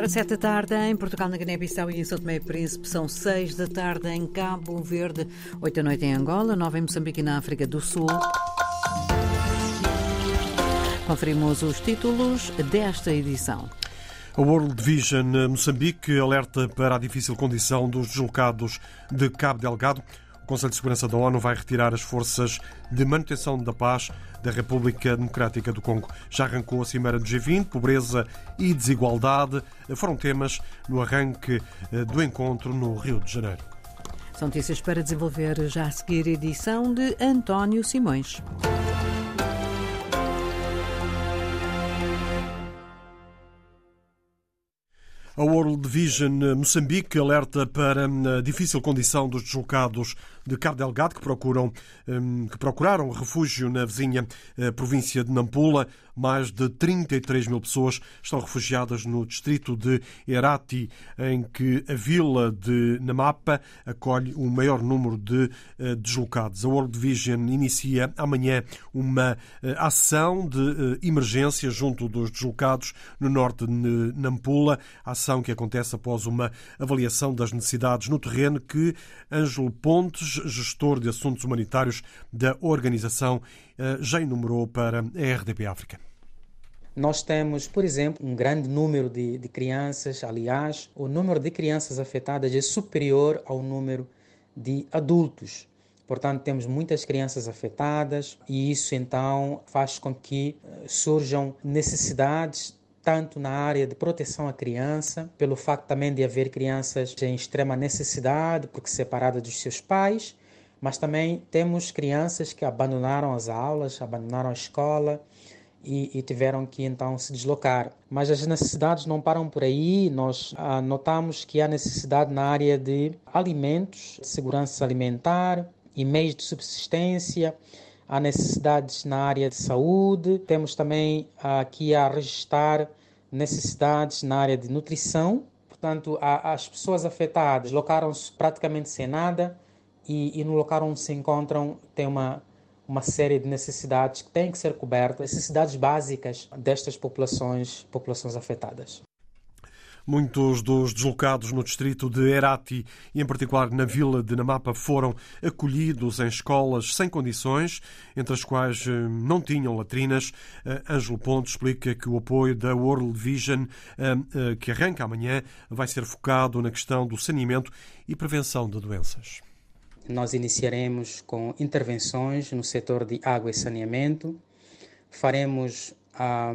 Agora, sete da tarde em Portugal, na Guiné-Bissau e em São Tomé e Príncipe. São seis da tarde em Cabo Verde, oito da noite em Angola, nove em Moçambique e na África do Sul. Conferimos os títulos desta edição. A World Vision Moçambique alerta para a difícil condição dos deslocados de Cabo Delgado. O Conselho de Segurança da ONU vai retirar as forças de manutenção da paz da República Democrática do Congo. Já arrancou a Cimeira do G20, pobreza e desigualdade foram temas no arranque eh, do encontro no Rio de Janeiro. São notícias para desenvolver já a seguir edição de António Simões. A World Vision Moçambique alerta para a difícil condição dos deslocados de Cabo Delgado que, procuram, hum, que procuraram refúgio na vizinha eh, província de Nampula. Mais de 33 mil pessoas estão refugiadas no distrito de Herati, em que a vila de Namapa acolhe o maior número de eh, deslocados. A World Vision inicia amanhã uma eh, ação de emergência junto dos deslocados no norte de Nampula, ação que acontece após uma avaliação das necessidades no terreno que Ângelo Pontes gestor de assuntos humanitários da organização, eh, já enumerou para a RDP África. Nós temos, por exemplo, um grande número de, de, crianças. Aliás, o número de crianças afetadas é superior ao número de adultos. Portanto, temos muitas crianças afetadas e isso então faz com que eh, surjam necessidades tanto na área de proteção à criança, pelo facto também de haver crianças em extrema necessidade, porque separadas dos seus pais, mas também temos crianças que abandonaram as aulas, abandonaram a escola e, e tiveram que então se deslocar. Mas as necessidades não param por aí, nós ah, notamos que há necessidade na área de alimentos, segurança alimentar e meios de subsistência, há necessidades na área de saúde, temos também aqui a registrar necessidades na área de nutrição. Portanto, as pessoas afetadas locaram-se praticamente sem nada e, e, no local onde se encontram tem uma, uma série de necessidades que têm que ser cobertas, necessidades básicas destas populações, populações afetadas. Muitos dos deslocados no distrito de Herati e, em particular, na vila de Namapa, foram acolhidos em escolas sem condições, entre as quais eh, não tinham latrinas. Eh, Ângelo Ponto explica que o apoio da World Vision, eh, que arranca amanhã, vai ser focado na questão do saneamento e prevenção de doenças. Nós iniciaremos com intervenções no setor de água e saneamento, faremos a,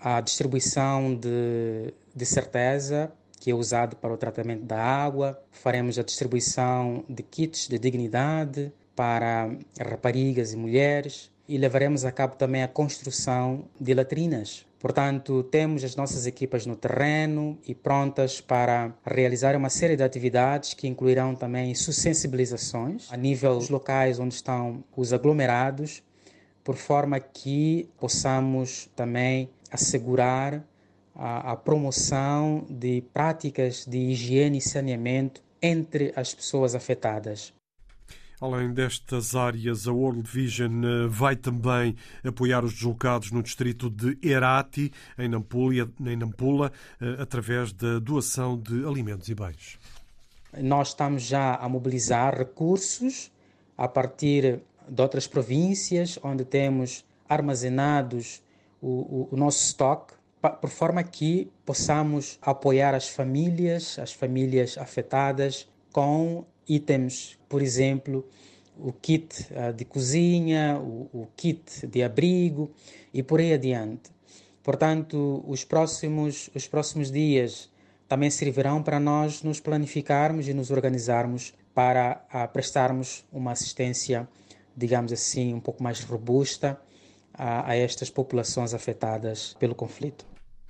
a distribuição de de certeza que é usado para o tratamento da água. Faremos a distribuição de kits de dignidade para raparigas e mulheres e levaremos a cabo também a construção de latrinas. Portanto, temos as nossas equipas no terreno e prontas para realizar uma série de atividades que incluirão também sensibilizações a nível dos locais onde estão os aglomerados, por forma que possamos também assegurar a, a promoção de práticas de higiene e saneamento entre as pessoas afetadas. Além destas áreas, a World Vision eh, vai também apoiar os deslocados no distrito de Herati, em Nampula, em Nampula, eh, através da doação de alimentos e bens. Nós estamos já a mobilizar recursos a partir de outras províncias, onde temos armazenados o, o, o nosso estoque por forma que possamos apoiar as famílias, as famílias afetadas com itens, por exemplo, o kit ah, de cozinha, o, kit de abrigo e por aí adiante. Portanto, os próximos, os próximos dias também servirão para nós nos planificarmos e nos organizarmos para a, ah, prestarmos uma assistência, digamos assim, um pouco mais robusta a, a estas populações afetadas pelo conflito.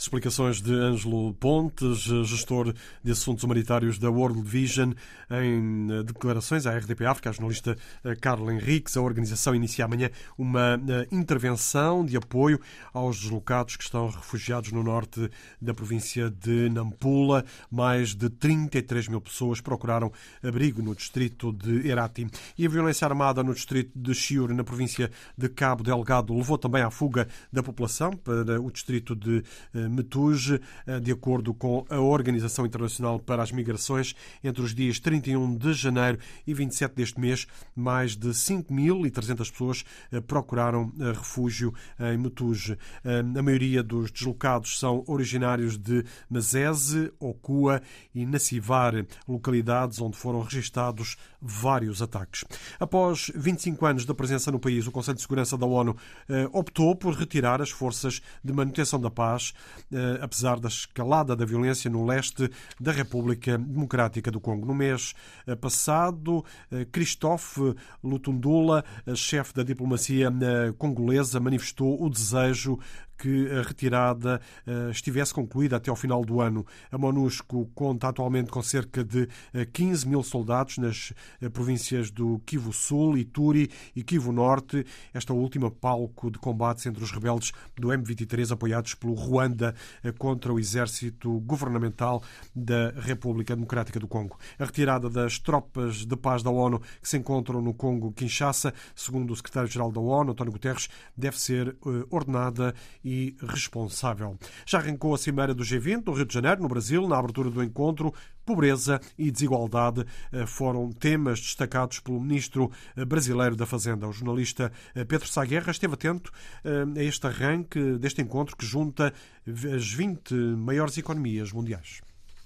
Explicações de Ângelo Pontes, gestor de assuntos humanitários da World Vision, em eh, declarações à RDP África, a jornalista eh, Carla Henriques. A organização inicia amanhã uma eh, intervenção de apoio aos deslocados que estão refugiados no norte da província de Nampula. Mais de 33 mil pessoas procuraram abrigo no distrito de Herati. E a violência armada no distrito de Chiure, na província de Cabo Delgado, levou também à fuga da população para o distrito de Metuge, de acordo com a Organização Internacional para as Migrações, entre os dias 31 de janeiro e 27 deste mês, mais de 5.300 pessoas procuraram refúgio em Metuge. A maioria dos deslocados são originários de Mazese, Okua e Nacivar, localidades onde foram registados vários ataques. Após 25 anos da presença no país, o Conselho de Segurança da ONU eh, optou por retirar as forças de manutenção da paz, eh, apesar da escalada da violência no leste da República Democrática do Congo. No mês eh, passado, Christophe Lutundula, chefe da diplomacia congolesa, manifestou o desejo que a retirada eh, estivesse concluída até ao final do ano. A MONUSCO conta atualmente com cerca de 15 eh, mil soldados nas eh, províncias do Kivu Sul, Ituri e Kivu Norte, esta última palco de combates entre os rebeldes do M23 apoiados pelo Ruanda contra o exército governamental da República Democrática do Congo. A retirada das tropas de paz da ONU que se encontram no Congo Kinshasa, segundo o secretário-geral da ONU, António Guterres, deve ser ordenada e e responsável. Já arrancou a Cimeira do G20 no Rio de Janeiro, no Brasil, na abertura do encontro. Pobreza e desigualdade eh, foram temas destacados pelo ministro eh, brasileiro da Fazenda. O jornalista eh, Pedro Saguerra esteve atento a este arranque deste encontro que junta as 20 maiores economias mundiais.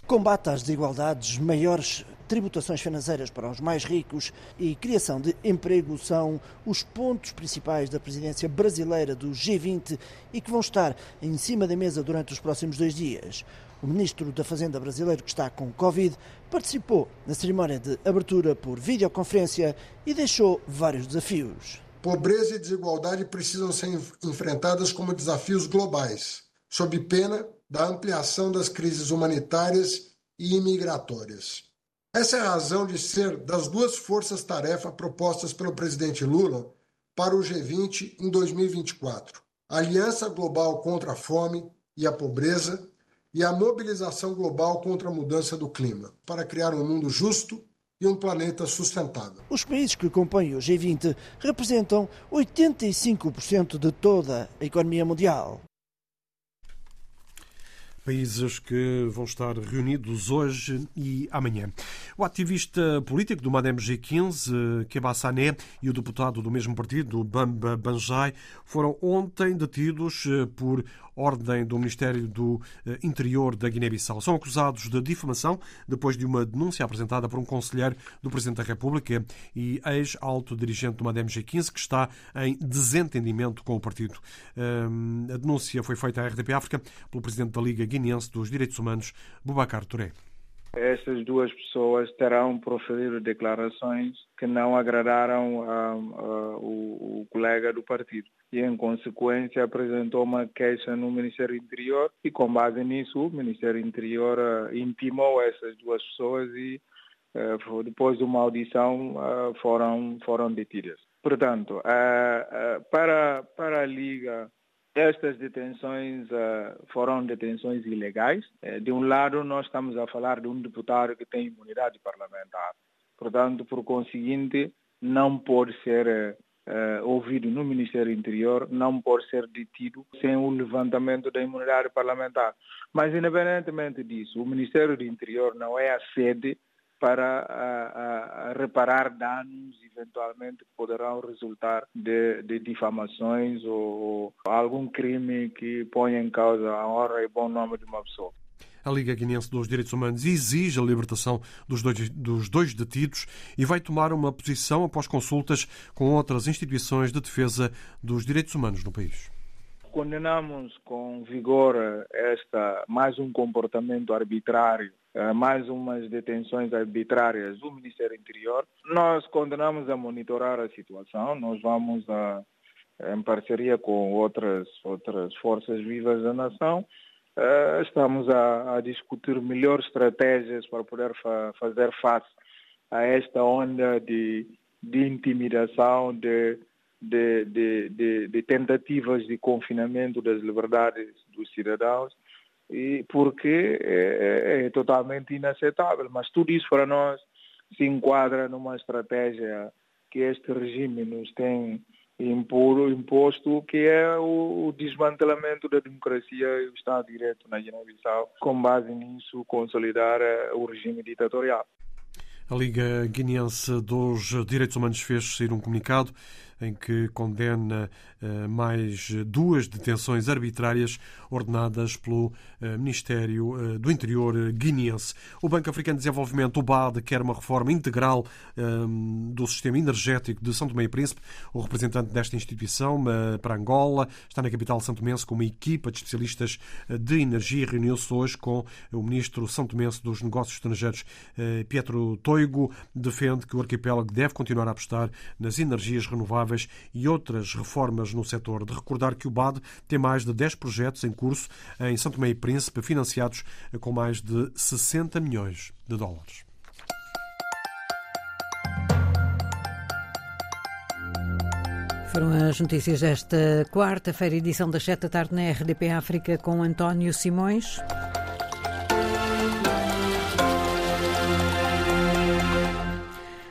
Combate às desigualdades, maiores tributações financeiras para os mais ricos e criação de emprego são os pontos principais da presidência brasileira do G20 e que vão estar em cima da mesa durante os próximos dois dias. O ministro da Fazenda brasileiro, que está com Covid, participou na cerimónia de abertura por videoconferência e deixou vários desafios. Pobreza e desigualdade precisam ser enfrentadas como desafios globais, sob pena da ampliação das crises humanitárias e imigratórias. Essa é a razão de ser das duas forças-tarefa propostas pelo presidente Lula para o G20 em 2024: a Aliança Global contra a Fome e a Pobreza e a mobilização global contra a mudança do clima, para criar um mundo justo e um planeta sustentável. Os países que compõem o G20 representam 85% de toda a economia mundial. Países que vão estar reunidos hoje e amanhã. O ativista político do MADEM G15, Keba Sané, e o deputado do mesmo partido, Bamba Banjai, foram ontem detidos eh, por ordem do Ministério do eh, Interior da Guiné-Bissau. São acusados de difamação depois de uma denúncia apresentada por um conselheiro do Presidente da República e ex-alto dirigente do MADEM G15 que está em desentendimento com o partido. Ehm, a denúncia foi feita à RDP África pelo Presidente da Liga Guineense dos Direitos Humanos, Bubacar Touré. Essas duas pessoas terão proferido declarações que não agradaram a, a, o, o, colega do partido. E, em consequência, apresentou uma queixa no Ministério Interior e, com base nisso, o Ministério Interior uh, intimou essas duas pessoas e, uh, depois de uma audição, uh, foram, foram detidas. Portanto, para, para a Liga estas detenções uh, foram detenções ilegais. Uh, de um lado, nós estamos a falar de um deputado que tem imunidade parlamentar. Portanto, por conseguinte, não pode ser uh, ouvido no Ministério Interior, não pode ser detido sem o levantamento da imunidade parlamentar. Mas, independentemente disso, o Ministério do Interior não é a sede para a, a, reparar danos eventualmente que poderão resultar de, de difamações ou, ou algum crime que ponha em causa a honra e bom nome de uma pessoa. A Liga Guinense dos Direitos Humanos exige a libertação dos dois, dos dois detidos e vai tomar uma posição após consultas com outras instituições de defesa dos direitos humanos no país condenamos com vigor esta mais um comportamento arbitrário, mais umas detenções arbitrárias do Ministério Interior. Nós condenamos a monitorar a situação. Nós vamos a, em parceria com outras outras forças vivas da nação eh, estamos a, a discutir melhores estratégias para poder fa fazer face a esta onda de, de intimidação, de, de, de, de tentativas de confinamento das liberdades dos cidadãos, e porque é, é, é, totalmente inaceitável. Mas tudo isso para nós se enquadra numa estratégia que este regime nos tem impor, imposto que é o, o desmantelamento da democracia e o Estado de Direito na Guiné-Bissau, com base nisso consolidar eh, o regime ditatorial. A Liga Guineense dos Direitos Humanos fez sair um comunicado em que condena uh, mais duas detenções arbitrárias ordenadas pelo uh, Ministério uh, do Interior guineense. O Banco Africano de Desenvolvimento, o BAD, quer uma reforma integral do sistema energético de São Tomé e Príncipe. O representante desta instituição para Angola está na capital São Tomense com uma equipa de especialistas de energia. Reuniu-se hoje com o ministro São Tomense dos Negócios Estrangeiros, Pietro Toigo. Defende que o arquipélago deve continuar a apostar nas energias renováveis renováveis e outras reformas no setor. De recordar que o BAD tem mais de 10 projetos em curso em São Tomé e Príncipe, financiados com mais de 60 milhões de dólares. Foram as notícias desta quarta-feira, edição das 7 da tarde na RDP África com António Simões.